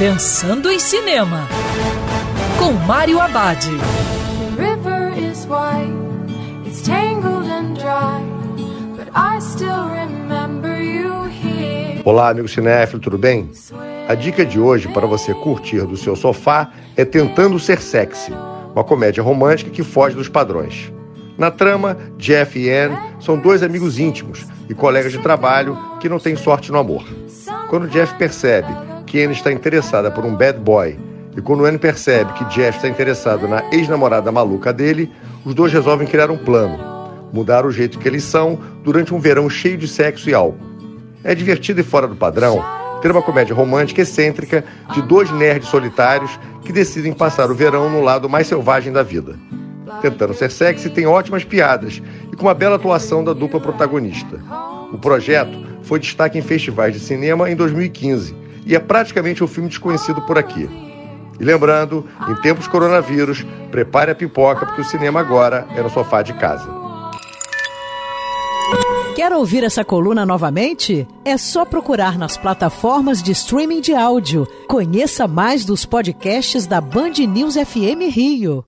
Pensando em Cinema, com Mário Abad. The river is wide, it's tangled and dry, but I still remember you here. Olá, amigo cinéfilo, tudo bem? A dica de hoje para você curtir do seu sofá é Tentando Ser Sexy, uma comédia romântica que foge dos padrões. Na trama, Jeff e Anne são dois amigos íntimos e colegas de trabalho que não têm sorte no amor. Quando Jeff percebe Anne está interessada por um bad boy e quando Anne percebe que Jeff está interessado na ex-namorada maluca dele, os dois resolvem criar um plano, mudar o jeito que eles são durante um verão cheio de sexo e álcool. É divertido e fora do padrão ter uma comédia romântica excêntrica de dois nerds solitários que decidem passar o verão no lado mais selvagem da vida. Tentando ser sexy, tem ótimas piadas e com uma bela atuação da dupla protagonista. O projeto foi destaque em festivais de cinema em 2015 e é praticamente um filme desconhecido por aqui. E lembrando, em tempos coronavírus, prepare a pipoca porque o cinema agora é no sofá de casa. Quer ouvir essa coluna novamente? É só procurar nas plataformas de streaming de áudio. Conheça mais dos podcasts da Band News FM Rio.